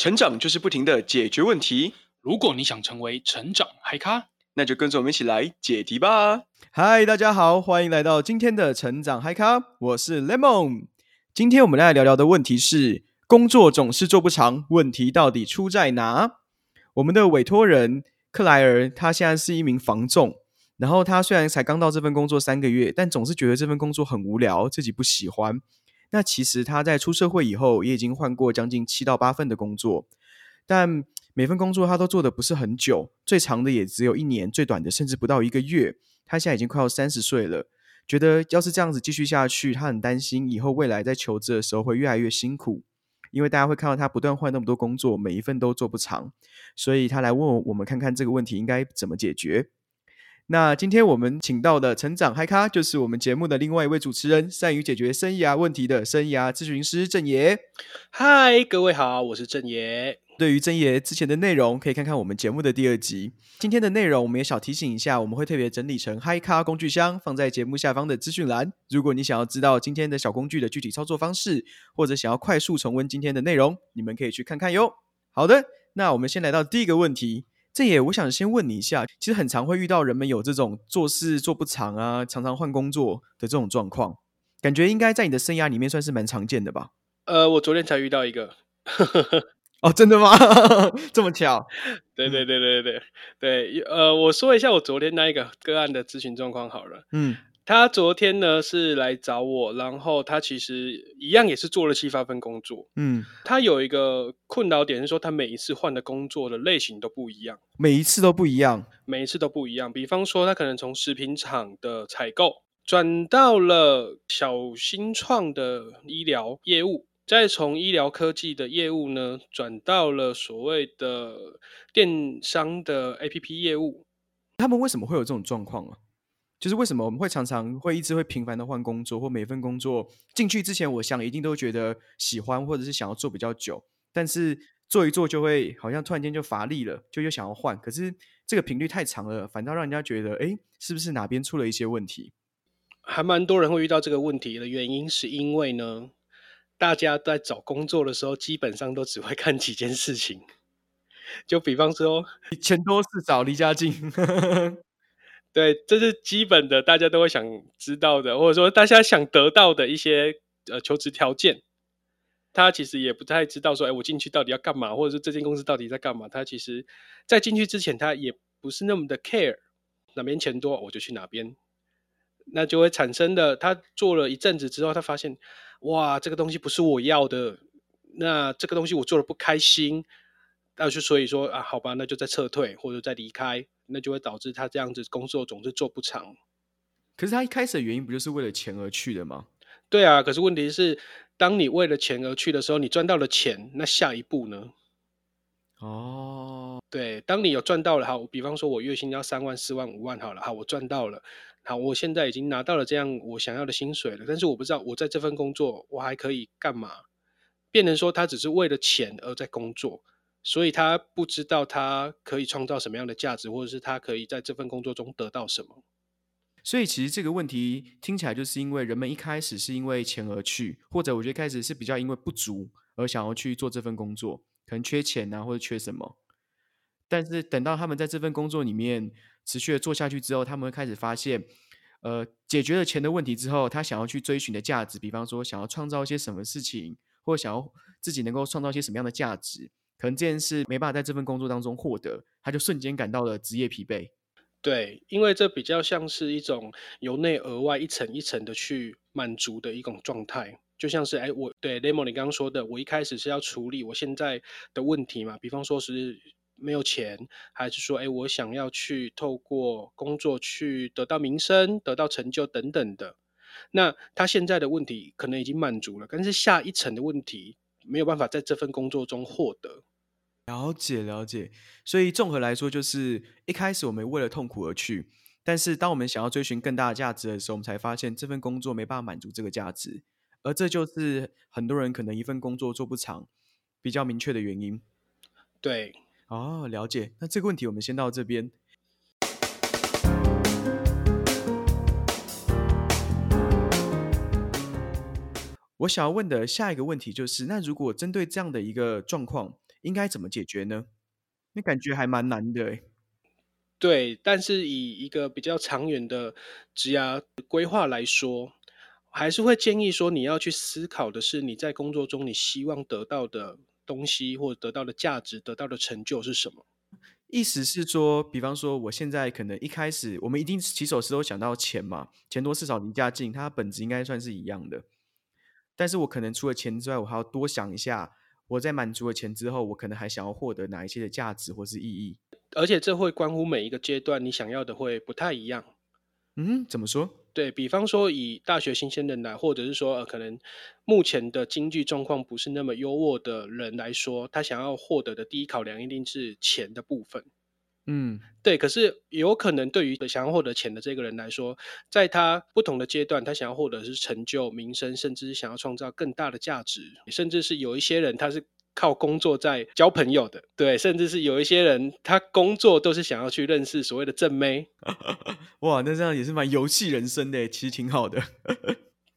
成长就是不停的解决问题。如果你想成为成长嗨咖，那就跟着我们一起来解题吧。嗨，大家好，欢迎来到今天的成长嗨咖，我是 Lemon。今天我们来聊聊的问题是：工作总是做不长，问题到底出在哪？我们的委托人克莱尔，他现在是一名房仲。然后他虽然才刚到这份工作三个月，但总是觉得这份工作很无聊，自己不喜欢。那其实他在出社会以后，也已经换过将近七到八份的工作，但每份工作他都做的不是很久，最长的也只有一年，最短的甚至不到一个月。他现在已经快要三十岁了，觉得要是这样子继续下去，他很担心以后未来在求职的时候会越来越辛苦，因为大家会看到他不断换那么多工作，每一份都做不长，所以他来问我们看看这个问题应该怎么解决。那今天我们请到的成长嗨咖，就是我们节目的另外一位主持人，善于解决生涯问题的生涯咨询师郑爷。嗨，各位好，我是郑爷。对于郑爷之前的内容，可以看看我们节目的第二集。今天的内容，我们也小提醒一下，我们会特别整理成嗨咖工具箱，放在节目下方的资讯栏。如果你想要知道今天的小工具的具体操作方式，或者想要快速重温今天的内容，你们可以去看看哟。好的，那我们先来到第一个问题。郑爷，我想先问你一下，其实很常会遇到人们有这种做事做不长啊，常常换工作的这种状况，感觉应该在你的生涯里面算是蛮常见的吧？呃，我昨天才遇到一个。哦，真的吗？这么巧？对对对对对对，呃，我说一下我昨天那一个个案的咨询状况好了。嗯。他昨天呢是来找我，然后他其实一样也是做了七八份工作。嗯，他有一个困扰点是说，他每一次换的工作的类型都不一样，每一次都不一样，每一次都不一样。比方说，他可能从食品厂的采购转到了小新创的医疗业务，再从医疗科技的业务呢转到了所谓的电商的 APP 业务。他们为什么会有这种状况啊？就是为什么我们会常常会一直会频繁的换工作，或每份工作进去之前，我想一定都觉得喜欢，或者是想要做比较久，但是做一做就会好像突然间就乏力了，就又想要换。可是这个频率太长了，反倒让人家觉得，哎，是不是哪边出了一些问题？还蛮多人会遇到这个问题的原因，是因为呢，大家在找工作的时候，基本上都只会看几件事情，就比方说钱多事少，离家近。对，这是基本的，大家都会想知道的，或者说大家想得到的一些呃求职条件。他其实也不太知道说，哎，我进去到底要干嘛，或者说这间公司到底在干嘛。他其实，在进去之前，他也不是那么的 care，哪边钱多我就去哪边。那就会产生的，他做了一阵子之后，他发现，哇，这个东西不是我要的，那这个东西我做的不开心。那就所以说啊，好吧，那就再撤退或者再离开，那就会导致他这样子工作总是做不长。可是他一开始的原因不就是为了钱而去的吗？对啊，可是问题是，当你为了钱而去的时候，你赚到了钱，那下一步呢？哦，对，当你有赚到了，好，比方说我月薪要三万、四万、五万，好了，好，我赚到了，好，我现在已经拿到了这样我想要的薪水了，但是我不知道我在这份工作我还可以干嘛？变成说他只是为了钱而在工作。所以他不知道他可以创造什么样的价值，或者是他可以在这份工作中得到什么。所以其实这个问题听起来就是因为人们一开始是因为钱而去，或者我觉得开始是比较因为不足而想要去做这份工作，可能缺钱啊，或者缺什么。但是等到他们在这份工作里面持续的做下去之后，他们会开始发现，呃，解决了钱的问题之后，他想要去追寻的价值，比方说想要创造一些什么事情，或者想要自己能够创造一些什么样的价值。可能这件事没办法在这份工作当中获得，他就瞬间感到了职业疲惫。对，因为这比较像是一种由内而外一层一层的去满足的一种状态，就像是哎，我对 Lemon 你刚刚说的，我一开始是要处理我现在的问题嘛，比方说是没有钱，还是说哎，我想要去透过工作去得到名声、得到成就等等的。那他现在的问题可能已经满足了，但是下一层的问题没有办法在这份工作中获得。了解了解，所以综合来说，就是一开始我们为了痛苦而去，但是当我们想要追寻更大的价值的时候，我们才发现这份工作没办法满足这个价值，而这就是很多人可能一份工作做不长比较明确的原因。对，哦，了解。那这个问题我们先到这边。我想要问的下一个问题就是，那如果针对这样的一个状况，应该怎么解决呢？那感觉还蛮难的诶。对，但是以一个比较长远的职涯规划来说，还是会建议说，你要去思考的是你在工作中你希望得到的东西，或者得到的价值、得到的成就是什么。意思是说，比方说，我现在可能一开始，我们一定起手时都想到钱嘛，钱多事少离家近，它本质应该算是一样的。但是我可能除了钱之外，我还要多想一下，我在满足了钱之后，我可能还想要获得哪一些的价值或是意义。而且这会关乎每一个阶段，你想要的会不太一样。嗯，怎么说？对，比方说，以大学新鲜人来，或者是说，呃，可能目前的经济状况不是那么优渥的人来说，他想要获得的第一考量一定是钱的部分。嗯，对。可是有可能对于想要获得钱的这个人来说，在他不同的阶段，他想要获得是成就、名声，甚至是想要创造更大的价值，甚至是有一些人他是。靠工作在交朋友的，对，甚至是有一些人，他工作都是想要去认识所谓的正妹。哇，那这样也是蛮游戏人生的，其实挺好的。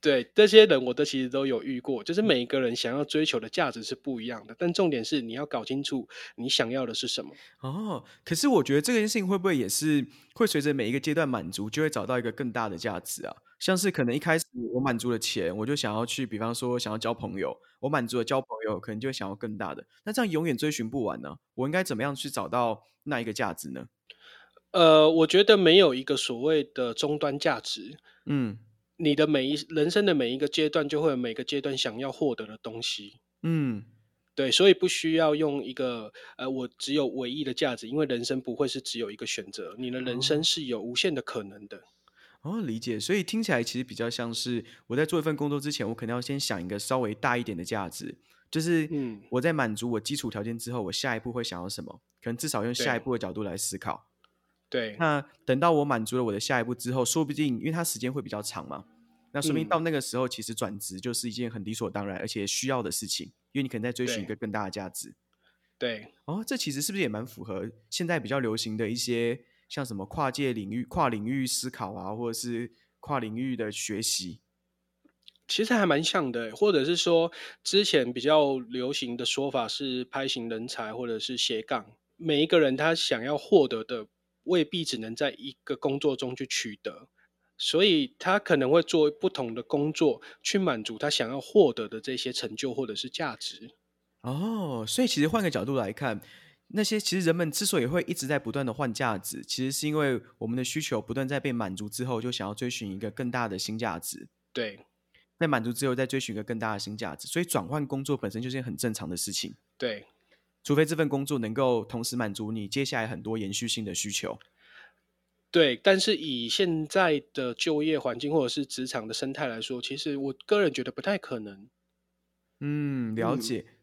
对，这些人我都其实都有遇过，就是每一个人想要追求的价值是不一样的，但重点是你要搞清楚你想要的是什么。哦，可是我觉得这件事情会不会也是会随着每一个阶段满足，就会找到一个更大的价值啊？像是可能一开始我满足了钱，我就想要去，比方说想要交朋友，我满足了交朋友，可能就会想要更大的。那这样永远追寻不完呢？我应该怎么样去找到那一个价值呢？呃，我觉得没有一个所谓的终端价值。嗯。你的每一人生的每一个阶段，就会有每个阶段想要获得的东西。嗯，对，所以不需要用一个呃，我只有唯一的价值，因为人生不会是只有一个选择，你的人生是有无限的可能的。哦，理解。所以听起来其实比较像是我在做一份工作之前，我可能要先想一个稍微大一点的价值，就是嗯，我在满足我基础条件之后，我下一步会想要什么？可能至少用下一步的角度来思考。对，那等到我满足了我的下一步之后，说不定因为它时间会比较长嘛，那说明到那个时候，其实转职就是一件很理所当然而且需要的事情，因为你可能在追寻一个更大的价值。对，哦，这其实是不是也蛮符合现在比较流行的一些像什么跨界领域、跨领域思考啊，或者是跨领域的学习？其实还蛮像的，或者是说之前比较流行的说法是 “Pi 型人才”或者是斜杠，每一个人他想要获得的。未必只能在一个工作中去取得，所以他可能会做不同的工作，去满足他想要获得的这些成就或者是价值。哦，所以其实换个角度来看，那些其实人们之所以会一直在不断的换价值，其实是因为我们的需求不断在被满足之后，就想要追寻一个更大的新价值。对，在满足之后再追寻一个更大的新价值，所以转换工作本身就是件很正常的事情。对。除非这份工作能够同时满足你接下来很多延续性的需求，对。但是以现在的就业环境或者是职场的生态来说，其实我个人觉得不太可能。嗯，了解。嗯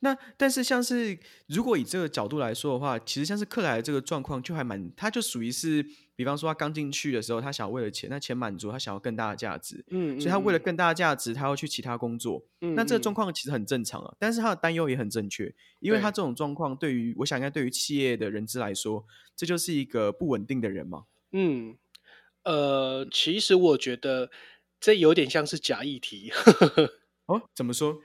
那但是像是如果以这个角度来说的话，其实像是克莱的这个状况就还蛮，他就属于是，比方说他刚进去的时候，他想要为了钱，那钱满足，他想要更大的价值，嗯，嗯，所以他为了更大的价值，他要去其他工作，嗯，嗯，那这个状况其实很正常啊，但是他的担忧也很正确，因为他这种状况对于我想应该对于企业的人资来说，这就是一个不稳定的人嘛，嗯，呃，其实我觉得这有点像是假议题，哦，怎么说？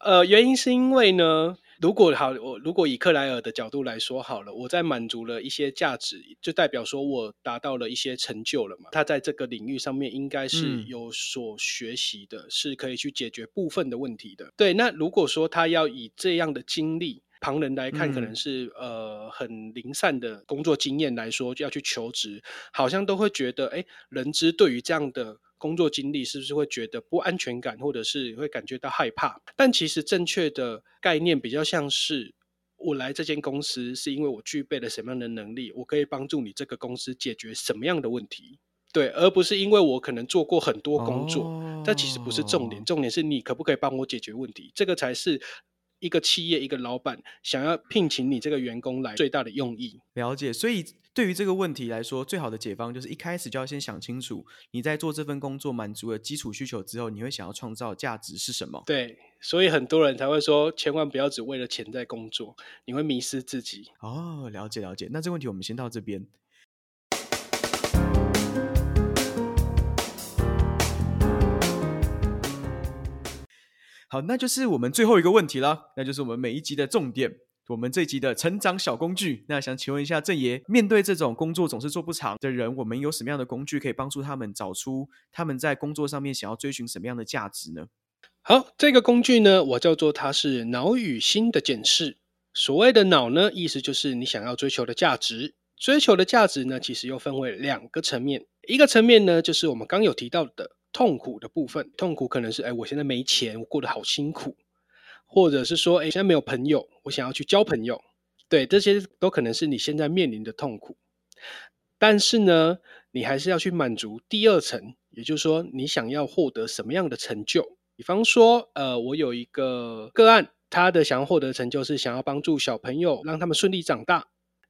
呃，原因是因为呢，如果好，我如果以克莱尔的角度来说好了，我在满足了一些价值，就代表说我达到了一些成就了嘛。他在这个领域上面应该是有所学习的，嗯、是可以去解决部分的问题的。对，那如果说他要以这样的经历，旁人来看可能是、嗯、呃很零散的工作经验来说，就要去求职，好像都会觉得，哎，人资对于这样的。工作经历是不是会觉得不安全感，或者是会感觉到害怕？但其实正确的概念比较像是，我来这间公司是因为我具备了什么样的能力，我可以帮助你这个公司解决什么样的问题，对，而不是因为我可能做过很多工作，哦、这其实不是重点，重点是你可不可以帮我解决问题，这个才是一个企业一个老板想要聘请你这个员工来最大的用意。了解，所以。对于这个问题来说，最好的解方就是一开始就要先想清楚，你在做这份工作满足了基础需求之后，你会想要创造价值是什么？对，所以很多人才会说，千万不要只为了钱在工作，你会迷失自己。哦，了解了解。那这个问题我们先到这边。好，那就是我们最后一个问题了，那就是我们每一集的重点。我们这集的成长小工具。那想请问一下郑爷，面对这种工作总是做不长的人，我们有什么样的工具可以帮助他们找出他们在工作上面想要追寻什么样的价值呢？好，这个工具呢，我叫做它是脑与心的检视。所谓的脑呢，意思就是你想要追求的价值。追求的价值呢，其实又分为两个层面。一个层面呢，就是我们刚有提到的痛苦的部分。痛苦可能是，哎，我现在没钱，我过得好辛苦；或者是说，哎，现在没有朋友，我想要去交朋友。对，这些都可能是你现在面临的痛苦。但是呢，你还是要去满足第二层，也就是说，你想要获得什么样的成就？比方说，呃，我有一个个案。他的想要获得成就是想要帮助小朋友，让他们顺利长大。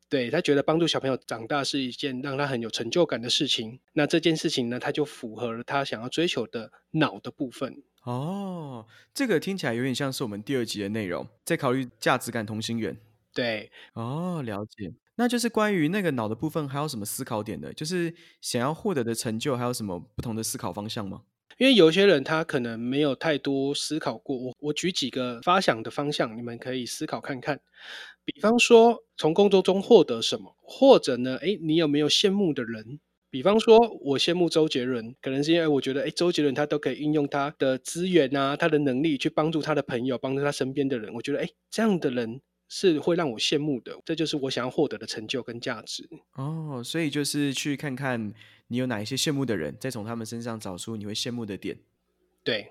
对，他觉得帮助小朋友长大是一件让他很有成就感的事情。那这件事情呢，他就符合了他想要追求的脑的部分。哦，这个听起来有点像是我们第二集的内容，在考虑价值感同心圆。对，哦，了解。那就是关于那个脑的部分，还有什么思考点的？就是想要获得的成就，还有什么不同的思考方向吗？因为有些人他可能没有太多思考过，我我举几个发想的方向，你们可以思考看看。比方说，从工作中获得什么，或者呢，诶，你有没有羡慕的人？比方说，我羡慕周杰伦，可能是因为我觉得，哎，周杰伦他都可以运用他的资源啊，他的能力去帮助他的朋友，帮助他身边的人。我觉得，哎，这样的人是会让我羡慕的。这就是我想要获得的成就跟价值。哦，所以就是去看看。你有哪一些羡慕的人？再从他们身上找出你会羡慕的点。对，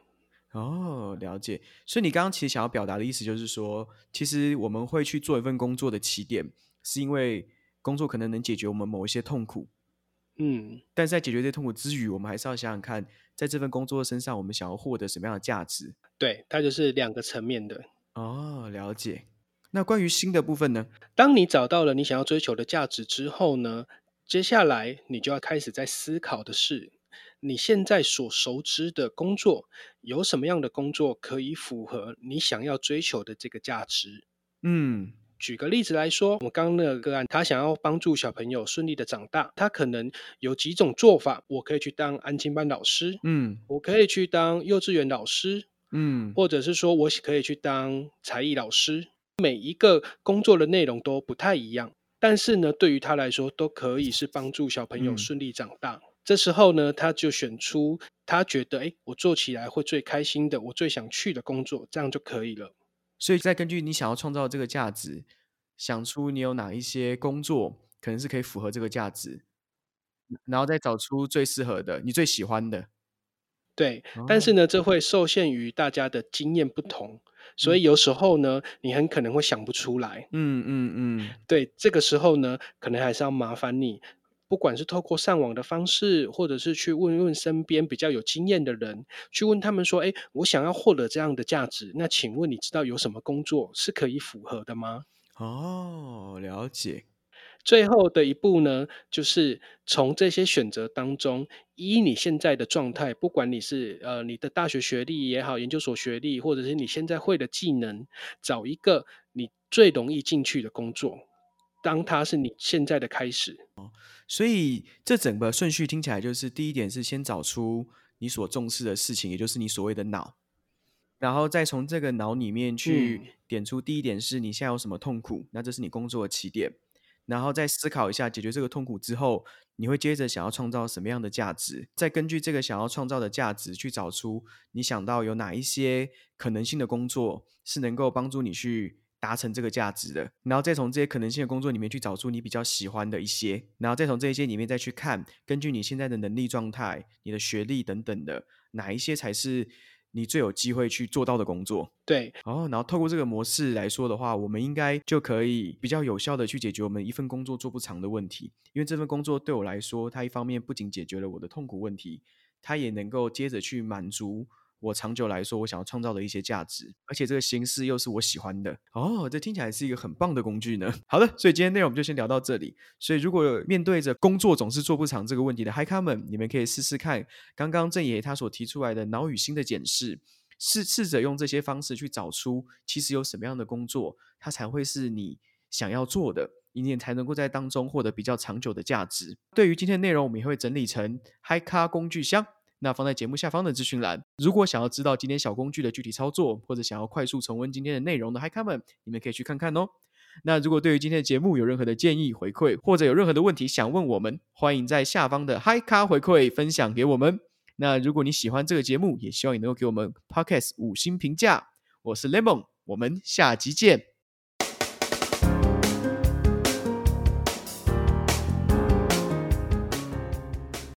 哦，了解。所以你刚刚其实想要表达的意思就是说，其实我们会去做一份工作的起点，是因为工作可能能解决我们某一些痛苦。嗯，但是在解决这些痛苦之余，我们还是要想想看，在这份工作身上，我们想要获得什么样的价值？对，它就是两个层面的。哦，了解。那关于新的部分呢？当你找到了你想要追求的价值之后呢？接下来，你就要开始在思考的是，你现在所熟知的工作，有什么样的工作可以符合你想要追求的这个价值？嗯，举个例子来说，我刚刚那个个案，他想要帮助小朋友顺利的长大，他可能有几种做法，我可以去当安亲班老师，嗯，我可以去当幼稚园老师，嗯，或者是说我可以去当才艺老师，每一个工作的内容都不太一样。但是呢，对于他来说，都可以是帮助小朋友顺利长大。嗯。这时候呢，他就选出他觉得，哎，我做起来会最开心的，我最想去的工作，这样就可以了。所以，再根据你想要创造这个价值，想出你有哪一些工作可能是可以符合这个价值，然后再找出最适合的，你最喜欢的。对，但是呢，这会受限于大家的经验不同。所以有时候呢，你很可能会想不出来。嗯嗯嗯，对，这个时候呢，可能还是要麻烦你，不管是透过上网的方式，或者是去问问身边比较有经验的人，去问他们说：“哎，我想要获得这样的价值，那请问你知道有什么工作是可以符合的吗？”哦，了解。最后的一步呢，就是从这些选择当中，依你现在的状态，不管你是呃你的大学学历也好，研究所学历，或者是你现在会的技能，找一个你最容易进去的工作，当它是你现在的开始。哦，所以这整个顺序听起来就是，第一点是先找出你所重视的事情，也就是你所谓的脑，然后再从这个脑里面去点出第一点是你现在有什么痛苦，那这是你工作的起点。然后再思考一下，解决这个痛苦之后，你会接着想要创造什么样的价值？再根据这个想要创造的价值，去找出你想到有哪一些可能性的工作是能够帮助你去达成这个价值的。然后再从这些可能性的工作里面去找出你比较喜欢的一些，然后再从这些里面再去看，根据你现在的能力状态、你的学历等等的，哪一些才是你最有机会去做到的工作，对，哦，然后透过这个模式来说的话，我们应该就可以比较有效的去解决我们一份工作做不长的问题。因为这份工作对我来说，它一方面不仅解决了我的痛苦问题，它也能够接着去满足。我长久来说，我想要创造的一些价值，而且这个形式又是我喜欢的哦，这听起来是一个很棒的工具呢。好的，所以今天内容我们就先聊到这里。所以如果面对着工作总是做不长这个问题的嗨咖们，你们可以试试看刚刚郑爷他所提出来的脑与心的检视，试试着用这些方式去找出其实有什么样的工作，它才会是你想要做的，你也才能够在当中获得比较长久的价值。对于今天的内容，我们也会整理成嗨咖工具箱。那放在节目下方的资讯栏。如果想要知道今天小工具的具体操作，或者想要快速重温今天的内容的嗨咖们，你们可以去看看哦。那如果对于今天的节目有任何的建议回馈，或者有任何的问题想问我们，欢迎在下方的嗨咖回馈分享给我们。那如果你喜欢这个节目，也希望你能够给我们 Podcast 五星评价。我是 Lemon，我们下集见。